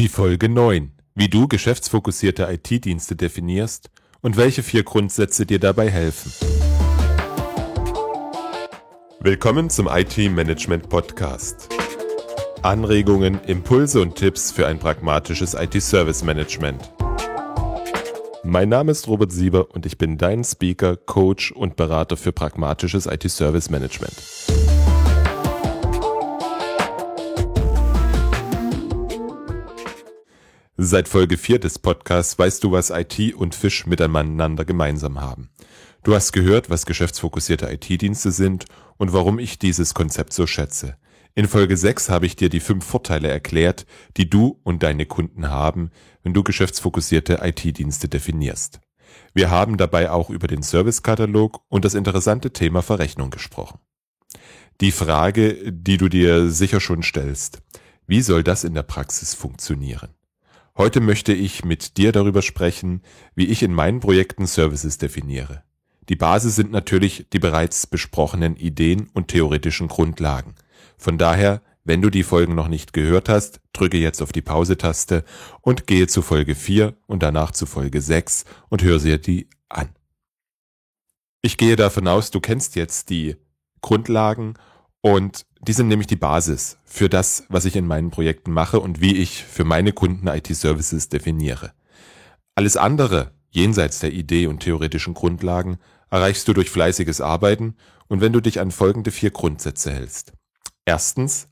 Die Folge 9. Wie du geschäftsfokussierte IT-Dienste definierst und welche vier Grundsätze dir dabei helfen. Willkommen zum IT-Management Podcast. Anregungen, Impulse und Tipps für ein pragmatisches IT-Service-Management. Mein Name ist Robert Sieber und ich bin dein Speaker, Coach und Berater für pragmatisches IT-Service-Management. Seit Folge 4 des Podcasts weißt du, was IT und Fisch miteinander gemeinsam haben. Du hast gehört, was geschäftsfokussierte IT-Dienste sind und warum ich dieses Konzept so schätze. In Folge 6 habe ich dir die fünf Vorteile erklärt, die du und deine Kunden haben, wenn du geschäftsfokussierte IT-Dienste definierst. Wir haben dabei auch über den Servicekatalog und das interessante Thema Verrechnung gesprochen. Die Frage, die du dir sicher schon stellst, wie soll das in der Praxis funktionieren? Heute möchte ich mit dir darüber sprechen, wie ich in meinen Projekten Services definiere. Die Basis sind natürlich die bereits besprochenen Ideen und theoretischen Grundlagen. Von daher, wenn du die Folgen noch nicht gehört hast, drücke jetzt auf die Pause-Taste und gehe zu Folge 4 und danach zu Folge 6 und hör sie die an. Ich gehe davon aus, du kennst jetzt die Grundlagen und die sind nämlich die Basis für das, was ich in meinen Projekten mache und wie ich für meine Kunden IT-Services definiere. Alles andere, jenseits der Idee und theoretischen Grundlagen, erreichst du durch fleißiges Arbeiten und wenn du dich an folgende vier Grundsätze hältst. Erstens,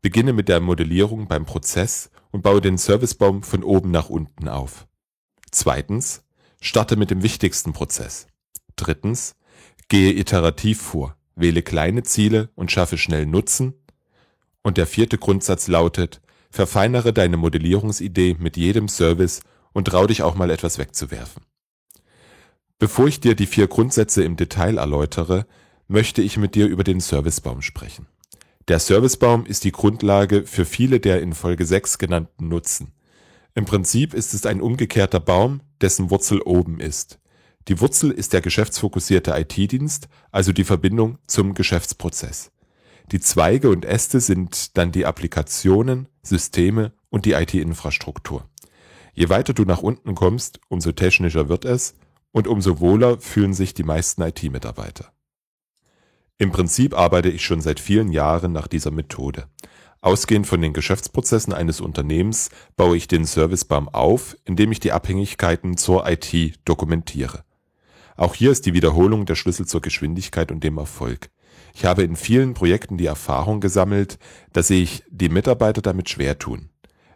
beginne mit der Modellierung beim Prozess und baue den Servicebaum von oben nach unten auf. Zweitens, starte mit dem wichtigsten Prozess. Drittens, gehe iterativ vor wähle kleine Ziele und schaffe schnell Nutzen. Und der vierte Grundsatz lautet, verfeinere deine Modellierungsidee mit jedem Service und trau dich auch mal etwas wegzuwerfen. Bevor ich dir die vier Grundsätze im Detail erläutere, möchte ich mit dir über den Servicebaum sprechen. Der Servicebaum ist die Grundlage für viele der in Folge 6 genannten Nutzen. Im Prinzip ist es ein umgekehrter Baum, dessen Wurzel oben ist. Die Wurzel ist der geschäftsfokussierte IT-Dienst, also die Verbindung zum Geschäftsprozess. Die Zweige und Äste sind dann die Applikationen, Systeme und die IT-Infrastruktur. Je weiter du nach unten kommst, umso technischer wird es und umso wohler fühlen sich die meisten IT-Mitarbeiter. Im Prinzip arbeite ich schon seit vielen Jahren nach dieser Methode. Ausgehend von den Geschäftsprozessen eines Unternehmens baue ich den Servicebaum auf, indem ich die Abhängigkeiten zur IT dokumentiere. Auch hier ist die Wiederholung der Schlüssel zur Geschwindigkeit und dem Erfolg. Ich habe in vielen Projekten die Erfahrung gesammelt, dass sich die Mitarbeiter damit schwer tun.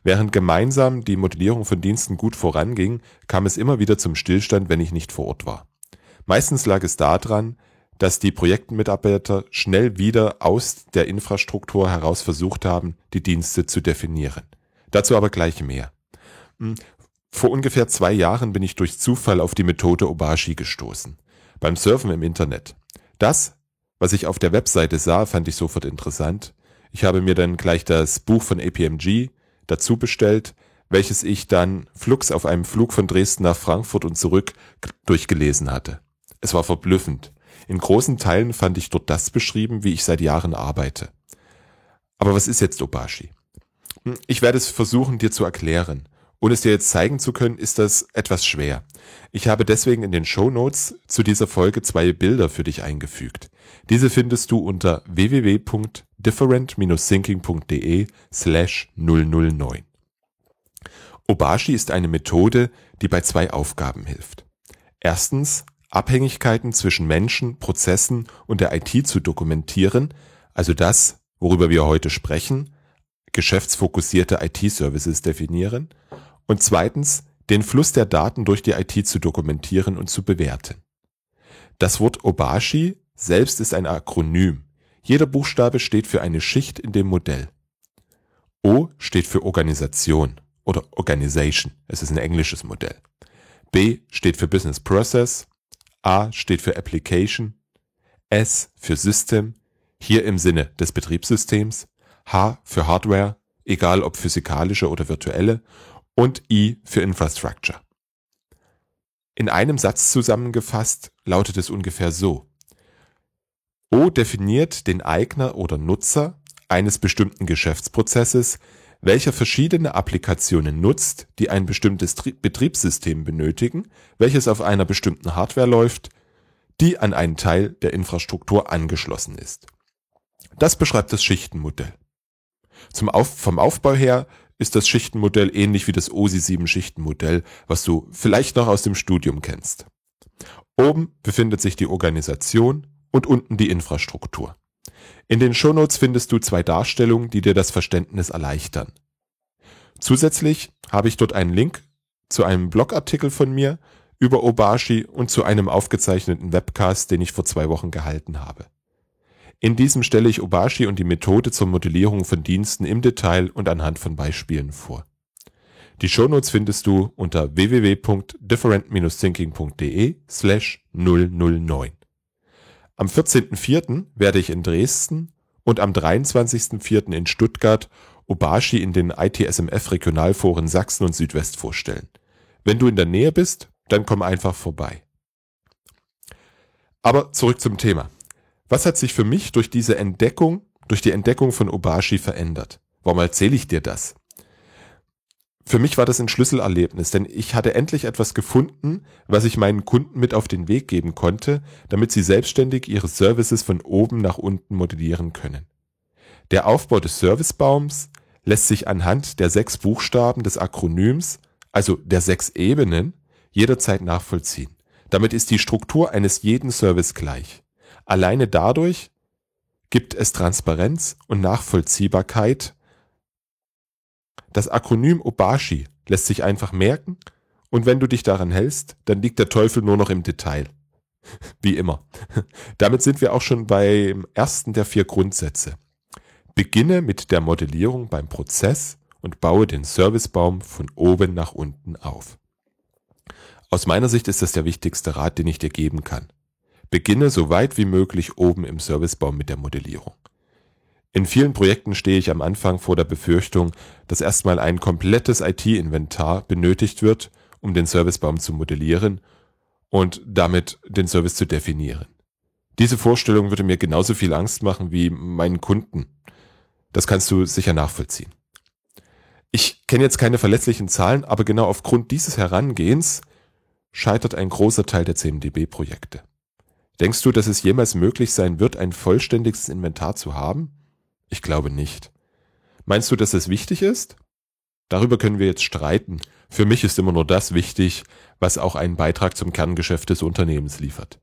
Während gemeinsam die Modellierung von Diensten gut voranging, kam es immer wieder zum Stillstand, wenn ich nicht vor Ort war. Meistens lag es daran, dass die Projektmitarbeiter schnell wieder aus der Infrastruktur heraus versucht haben, die Dienste zu definieren. Dazu aber gleich mehr. Vor ungefähr zwei Jahren bin ich durch Zufall auf die Methode Obashi gestoßen. Beim Surfen im Internet. Das, was ich auf der Webseite sah, fand ich sofort interessant. Ich habe mir dann gleich das Buch von APMG dazu bestellt, welches ich dann flugs auf einem Flug von Dresden nach Frankfurt und zurück durchgelesen hatte. Es war verblüffend. In großen Teilen fand ich dort das beschrieben, wie ich seit Jahren arbeite. Aber was ist jetzt Obashi? Hm, ich werde es versuchen, dir zu erklären. Ohne es dir jetzt zeigen zu können, ist das etwas schwer. Ich habe deswegen in den Show Notes zu dieser Folge zwei Bilder für dich eingefügt. Diese findest du unter www.different-thinking.de slash 009. Obashi ist eine Methode, die bei zwei Aufgaben hilft. Erstens, Abhängigkeiten zwischen Menschen, Prozessen und der IT zu dokumentieren, also das, worüber wir heute sprechen, geschäftsfokussierte IT-Services definieren und zweitens den Fluss der Daten durch die IT zu dokumentieren und zu bewerten. Das Wort Obashi selbst ist ein Akronym. Jeder Buchstabe steht für eine Schicht in dem Modell. O steht für Organisation oder Organization. Es ist ein englisches Modell. B steht für Business Process. A steht für Application. S für System, hier im Sinne des Betriebssystems. H für Hardware, egal ob physikalische oder virtuelle und I für Infrastructure. In einem Satz zusammengefasst lautet es ungefähr so. O definiert den Eigner oder Nutzer eines bestimmten Geschäftsprozesses, welcher verschiedene Applikationen nutzt, die ein bestimmtes Betriebssystem benötigen, welches auf einer bestimmten Hardware läuft, die an einen Teil der Infrastruktur angeschlossen ist. Das beschreibt das Schichtenmodell. Auf vom Aufbau her ist das Schichtenmodell ähnlich wie das OSI 7 Schichtenmodell, was du vielleicht noch aus dem Studium kennst. Oben befindet sich die Organisation und unten die Infrastruktur. In den Shownotes findest du zwei Darstellungen, die dir das Verständnis erleichtern. Zusätzlich habe ich dort einen Link zu einem Blogartikel von mir über Obashi und zu einem aufgezeichneten Webcast, den ich vor zwei Wochen gehalten habe. In diesem stelle ich Obashi und die Methode zur Modellierung von Diensten im Detail und anhand von Beispielen vor. Die Shownotes findest du unter www.different-thinking.de slash 009. Am 14.04. werde ich in Dresden und am 23.04. in Stuttgart Obashi in den ITSMF Regionalforen Sachsen und Südwest vorstellen. Wenn du in der Nähe bist, dann komm einfach vorbei. Aber zurück zum Thema. Was hat sich für mich durch diese Entdeckung, durch die Entdeckung von Obashi verändert? Warum erzähle ich dir das? Für mich war das ein Schlüsselerlebnis, denn ich hatte endlich etwas gefunden, was ich meinen Kunden mit auf den Weg geben konnte, damit sie selbstständig ihre Services von oben nach unten modellieren können. Der Aufbau des Servicebaums lässt sich anhand der sechs Buchstaben des Akronyms, also der sechs Ebenen, jederzeit nachvollziehen. Damit ist die Struktur eines jeden Service gleich. Alleine dadurch gibt es Transparenz und Nachvollziehbarkeit das Akronym Obashi lässt sich einfach merken und wenn du dich daran hältst, dann liegt der Teufel nur noch im Detail. Wie immer. Damit sind wir auch schon beim ersten der vier Grundsätze. Beginne mit der Modellierung beim Prozess und baue den Servicebaum von oben nach unten auf. Aus meiner Sicht ist das der wichtigste Rat, den ich dir geben kann. Beginne so weit wie möglich oben im Servicebaum mit der Modellierung. In vielen Projekten stehe ich am Anfang vor der Befürchtung, dass erstmal ein komplettes IT-Inventar benötigt wird, um den Servicebaum zu modellieren und damit den Service zu definieren. Diese Vorstellung würde mir genauso viel Angst machen wie meinen Kunden. Das kannst du sicher nachvollziehen. Ich kenne jetzt keine verlässlichen Zahlen, aber genau aufgrund dieses Herangehens scheitert ein großer Teil der CMDB-Projekte. Denkst du, dass es jemals möglich sein wird, ein vollständiges Inventar zu haben? Ich glaube nicht. Meinst du, dass es wichtig ist? Darüber können wir jetzt streiten. Für mich ist immer nur das wichtig, was auch einen Beitrag zum Kerngeschäft des Unternehmens liefert.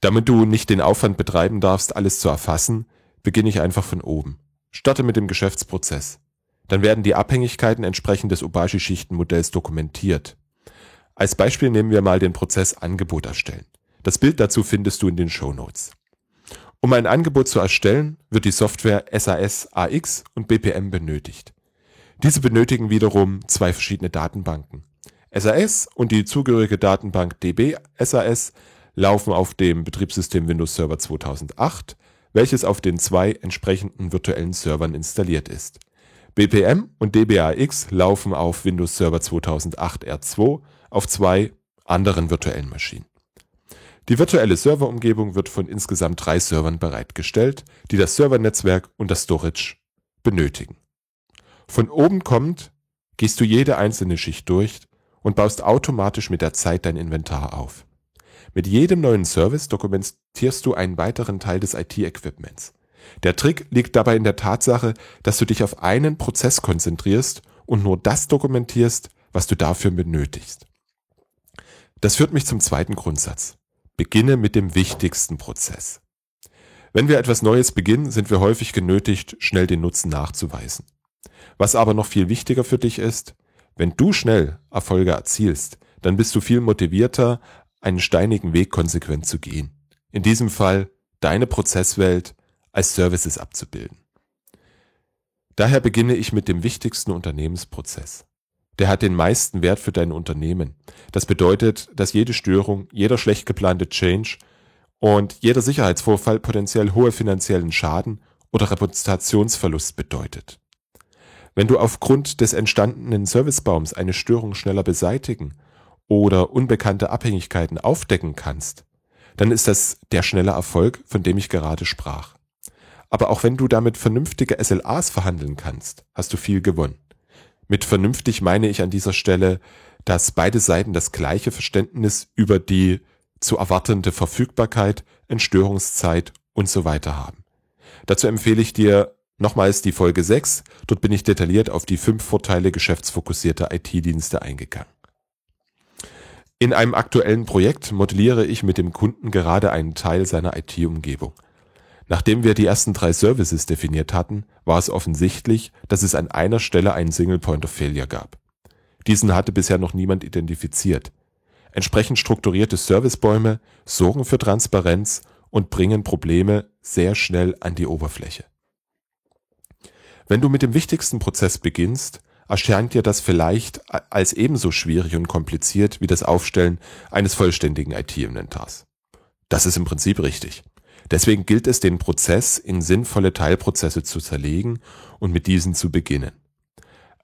Damit du nicht den Aufwand betreiben darfst, alles zu erfassen, beginne ich einfach von oben. Starte mit dem Geschäftsprozess. Dann werden die Abhängigkeiten entsprechend des Obashi-Schichtenmodells dokumentiert. Als Beispiel nehmen wir mal den Prozess Angebot erstellen. Das Bild dazu findest du in den Show Notes. Um ein Angebot zu erstellen, wird die Software SAS AX und BPM benötigt. Diese benötigen wiederum zwei verschiedene Datenbanken. SAS und die zugehörige Datenbank DB SAS laufen auf dem Betriebssystem Windows Server 2008, welches auf den zwei entsprechenden virtuellen Servern installiert ist. BPM und DBAX laufen auf Windows Server 2008 R2 auf zwei anderen virtuellen Maschinen. Die virtuelle Serverumgebung wird von insgesamt drei Servern bereitgestellt, die das Servernetzwerk und das Storage benötigen. Von oben kommt, gehst du jede einzelne Schicht durch und baust automatisch mit der Zeit dein Inventar auf. Mit jedem neuen Service dokumentierst du einen weiteren Teil des IT-Equipments. Der Trick liegt dabei in der Tatsache, dass du dich auf einen Prozess konzentrierst und nur das dokumentierst, was du dafür benötigst. Das führt mich zum zweiten Grundsatz. Beginne mit dem wichtigsten Prozess. Wenn wir etwas Neues beginnen, sind wir häufig genötigt, schnell den Nutzen nachzuweisen. Was aber noch viel wichtiger für dich ist, wenn du schnell Erfolge erzielst, dann bist du viel motivierter, einen steinigen Weg konsequent zu gehen. In diesem Fall deine Prozesswelt als Services abzubilden. Daher beginne ich mit dem wichtigsten Unternehmensprozess der hat den meisten Wert für dein Unternehmen. Das bedeutet, dass jede Störung, jeder schlecht geplante Change und jeder Sicherheitsvorfall potenziell hohe finanziellen Schaden oder Reputationsverlust bedeutet. Wenn du aufgrund des entstandenen Servicebaums eine Störung schneller beseitigen oder unbekannte Abhängigkeiten aufdecken kannst, dann ist das der schnelle Erfolg, von dem ich gerade sprach. Aber auch wenn du damit vernünftige SLAs verhandeln kannst, hast du viel gewonnen. Mit vernünftig meine ich an dieser Stelle, dass beide Seiten das gleiche Verständnis über die zu erwartende Verfügbarkeit, Entstörungszeit und so weiter haben. Dazu empfehle ich dir nochmals die Folge 6. Dort bin ich detailliert auf die fünf Vorteile geschäftsfokussierter IT-Dienste eingegangen. In einem aktuellen Projekt modelliere ich mit dem Kunden gerade einen Teil seiner IT-Umgebung. Nachdem wir die ersten drei Services definiert hatten, war es offensichtlich, dass es an einer Stelle einen Single Point of Failure gab. Diesen hatte bisher noch niemand identifiziert. Entsprechend strukturierte Servicebäume sorgen für Transparenz und bringen Probleme sehr schnell an die Oberfläche. Wenn du mit dem wichtigsten Prozess beginnst, erscheint dir das vielleicht als ebenso schwierig und kompliziert wie das Aufstellen eines vollständigen IT-Inventars. Das ist im Prinzip richtig. Deswegen gilt es, den Prozess in sinnvolle Teilprozesse zu zerlegen und mit diesen zu beginnen.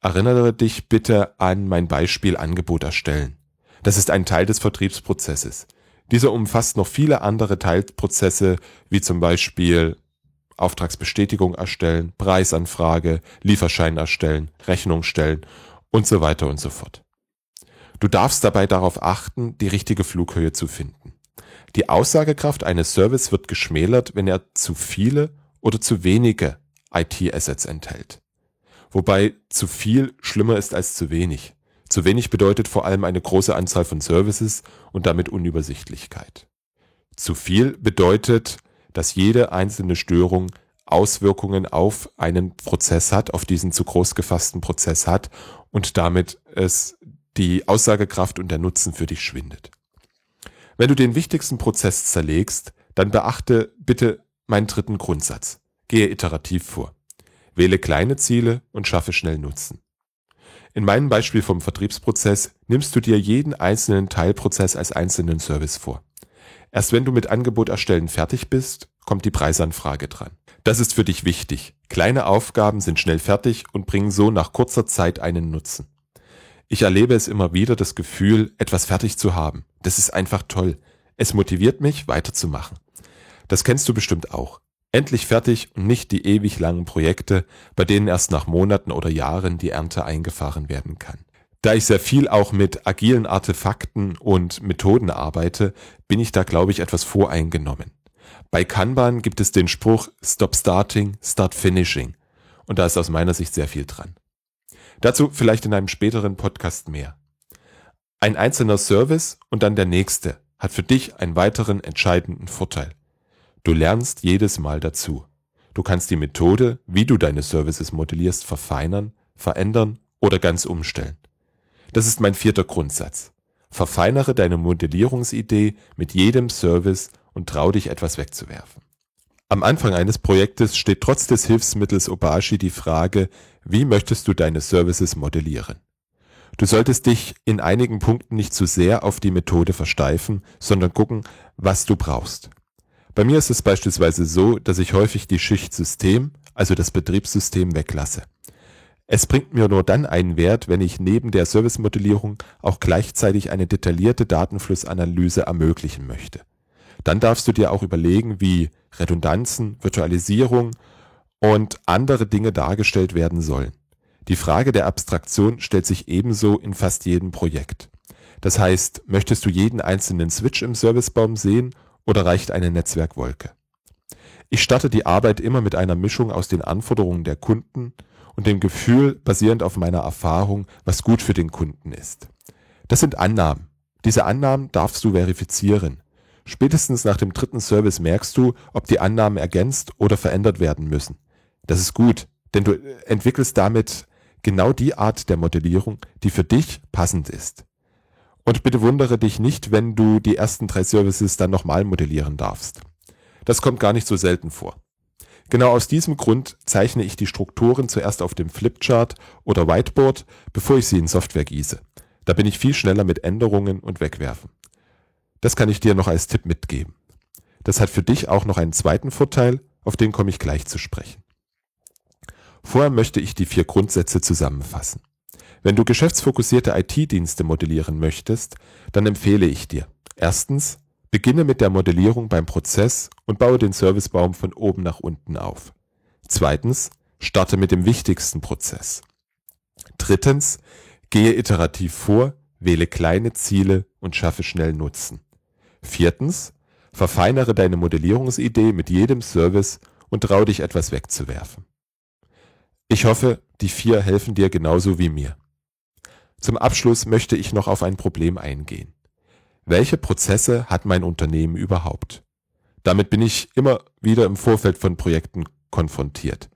Erinnere dich bitte an mein Beispiel Angebot erstellen. Das ist ein Teil des Vertriebsprozesses. Dieser umfasst noch viele andere Teilprozesse, wie zum Beispiel Auftragsbestätigung erstellen, Preisanfrage, Lieferschein erstellen, Rechnung stellen und so weiter und so fort. Du darfst dabei darauf achten, die richtige Flughöhe zu finden. Die Aussagekraft eines Service wird geschmälert, wenn er zu viele oder zu wenige IT-Assets enthält. Wobei zu viel schlimmer ist als zu wenig. Zu wenig bedeutet vor allem eine große Anzahl von Services und damit Unübersichtlichkeit. Zu viel bedeutet, dass jede einzelne Störung Auswirkungen auf einen Prozess hat, auf diesen zu groß gefassten Prozess hat und damit es die Aussagekraft und der Nutzen für dich schwindet. Wenn du den wichtigsten Prozess zerlegst, dann beachte bitte meinen dritten Grundsatz. Gehe iterativ vor. Wähle kleine Ziele und schaffe schnell Nutzen. In meinem Beispiel vom Vertriebsprozess nimmst du dir jeden einzelnen Teilprozess als einzelnen Service vor. Erst wenn du mit Angebot erstellen fertig bist, kommt die Preisanfrage dran. Das ist für dich wichtig. Kleine Aufgaben sind schnell fertig und bringen so nach kurzer Zeit einen Nutzen. Ich erlebe es immer wieder, das Gefühl, etwas fertig zu haben. Das ist einfach toll. Es motiviert mich, weiterzumachen. Das kennst du bestimmt auch. Endlich fertig und nicht die ewig langen Projekte, bei denen erst nach Monaten oder Jahren die Ernte eingefahren werden kann. Da ich sehr viel auch mit agilen Artefakten und Methoden arbeite, bin ich da, glaube ich, etwas voreingenommen. Bei Kanban gibt es den Spruch Stop Starting, Start Finishing. Und da ist aus meiner Sicht sehr viel dran. Dazu vielleicht in einem späteren Podcast mehr. Ein einzelner Service und dann der nächste hat für dich einen weiteren entscheidenden Vorteil. Du lernst jedes Mal dazu. Du kannst die Methode, wie du deine Services modellierst, verfeinern, verändern oder ganz umstellen. Das ist mein vierter Grundsatz. Verfeinere deine Modellierungsidee mit jedem Service und trau dich etwas wegzuwerfen. Am Anfang eines Projektes steht trotz des Hilfsmittels Obashi die Frage, wie möchtest du deine Services modellieren? Du solltest dich in einigen Punkten nicht zu sehr auf die Methode versteifen, sondern gucken, was du brauchst. Bei mir ist es beispielsweise so, dass ich häufig die Schicht System, also das Betriebssystem, weglasse. Es bringt mir nur dann einen Wert, wenn ich neben der Servicemodellierung auch gleichzeitig eine detaillierte Datenflussanalyse ermöglichen möchte. Dann darfst du dir auch überlegen, wie Redundanzen, Virtualisierung und andere Dinge dargestellt werden sollen. Die Frage der Abstraktion stellt sich ebenso in fast jedem Projekt. Das heißt, möchtest du jeden einzelnen Switch im Servicebaum sehen oder reicht eine Netzwerkwolke? Ich starte die Arbeit immer mit einer Mischung aus den Anforderungen der Kunden und dem Gefühl basierend auf meiner Erfahrung, was gut für den Kunden ist. Das sind Annahmen. Diese Annahmen darfst du verifizieren. Spätestens nach dem dritten Service merkst du, ob die Annahmen ergänzt oder verändert werden müssen. Das ist gut, denn du entwickelst damit genau die Art der Modellierung, die für dich passend ist. Und bitte wundere dich nicht, wenn du die ersten drei Services dann nochmal modellieren darfst. Das kommt gar nicht so selten vor. Genau aus diesem Grund zeichne ich die Strukturen zuerst auf dem Flipchart oder Whiteboard, bevor ich sie in Software gieße. Da bin ich viel schneller mit Änderungen und Wegwerfen. Das kann ich dir noch als Tipp mitgeben. Das hat für dich auch noch einen zweiten Vorteil, auf den komme ich gleich zu sprechen. Vorher möchte ich die vier Grundsätze zusammenfassen. Wenn du geschäftsfokussierte IT-Dienste modellieren möchtest, dann empfehle ich dir erstens Beginne mit der Modellierung beim Prozess und baue den Servicebaum von oben nach unten auf. Zweitens, starte mit dem wichtigsten Prozess. Drittens, gehe iterativ vor, wähle kleine Ziele und schaffe schnell Nutzen. Viertens, verfeinere deine Modellierungsidee mit jedem Service und trau dich etwas wegzuwerfen. Ich hoffe, die vier helfen dir genauso wie mir. Zum Abschluss möchte ich noch auf ein Problem eingehen. Welche Prozesse hat mein Unternehmen überhaupt? Damit bin ich immer wieder im Vorfeld von Projekten konfrontiert.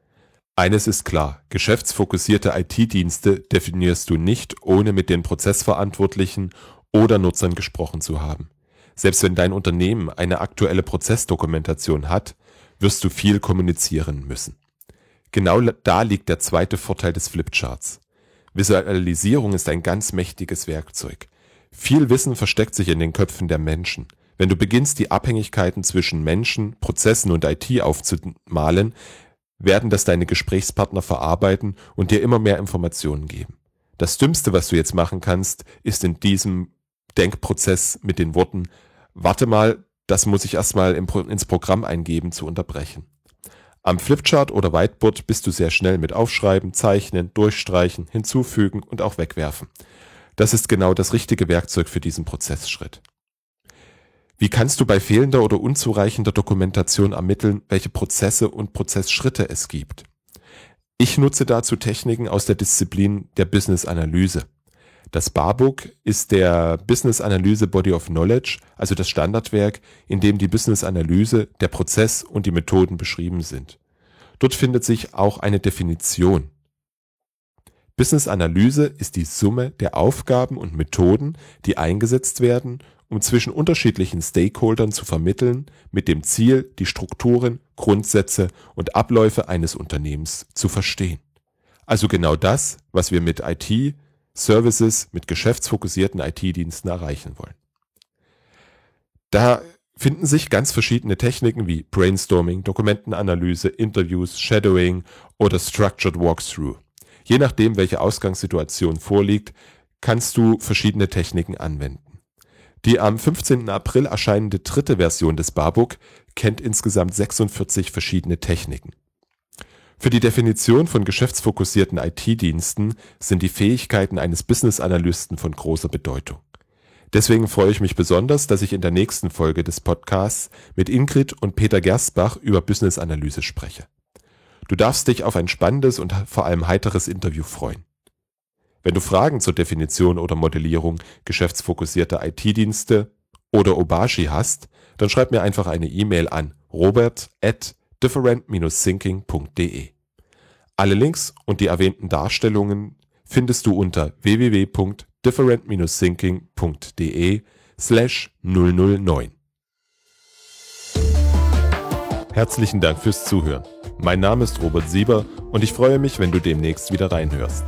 Eines ist klar, geschäftsfokussierte IT-Dienste definierst du nicht, ohne mit den Prozessverantwortlichen oder Nutzern gesprochen zu haben. Selbst wenn dein Unternehmen eine aktuelle Prozessdokumentation hat, wirst du viel kommunizieren müssen. Genau da liegt der zweite Vorteil des Flipcharts. Visualisierung ist ein ganz mächtiges Werkzeug. Viel Wissen versteckt sich in den Köpfen der Menschen. Wenn du beginnst, die Abhängigkeiten zwischen Menschen, Prozessen und IT aufzumalen, werden das deine Gesprächspartner verarbeiten und dir immer mehr Informationen geben. Das Dümmste, was du jetzt machen kannst, ist in diesem Denkprozess mit den Worten, warte mal, das muss ich erstmal ins Programm eingeben, zu unterbrechen. Am Flipchart oder Whiteboard bist du sehr schnell mit Aufschreiben, Zeichnen, Durchstreichen, Hinzufügen und auch Wegwerfen. Das ist genau das richtige Werkzeug für diesen Prozessschritt. Wie kannst du bei fehlender oder unzureichender Dokumentation ermitteln, welche Prozesse und Prozessschritte es gibt? Ich nutze dazu Techniken aus der Disziplin der Business Analyse. Das Barbook ist der Business Analyse Body of Knowledge, also das Standardwerk, in dem die Business Analyse, der Prozess und die Methoden beschrieben sind. Dort findet sich auch eine Definition. Business Analyse ist die Summe der Aufgaben und Methoden, die eingesetzt werden, um zwischen unterschiedlichen Stakeholdern zu vermitteln, mit dem Ziel, die Strukturen, Grundsätze und Abläufe eines Unternehmens zu verstehen. Also genau das, was wir mit IT, Services mit geschäftsfokussierten IT-Diensten erreichen wollen. Da finden sich ganz verschiedene Techniken wie Brainstorming, Dokumentenanalyse, Interviews, Shadowing oder Structured Walkthrough. Je nachdem, welche Ausgangssituation vorliegt, kannst du verschiedene Techniken anwenden. Die am 15. April erscheinende dritte Version des Barbook kennt insgesamt 46 verschiedene Techniken. Für die Definition von geschäftsfokussierten IT-Diensten sind die Fähigkeiten eines Business-Analysten von großer Bedeutung. Deswegen freue ich mich besonders, dass ich in der nächsten Folge des Podcasts mit Ingrid und Peter Gerstbach über Business-Analyse spreche. Du darfst dich auf ein spannendes und vor allem heiteres Interview freuen. Wenn du Fragen zur Definition oder Modellierung geschäftsfokussierter IT-Dienste oder Obashi hast, dann schreib mir einfach eine E-Mail an robert@ different-thinking.de. Alle Links und die erwähnten Darstellungen findest du unter www.different-thinking.de slash 009. Herzlichen Dank fürs Zuhören. Mein Name ist Robert Sieber und ich freue mich, wenn du demnächst wieder reinhörst.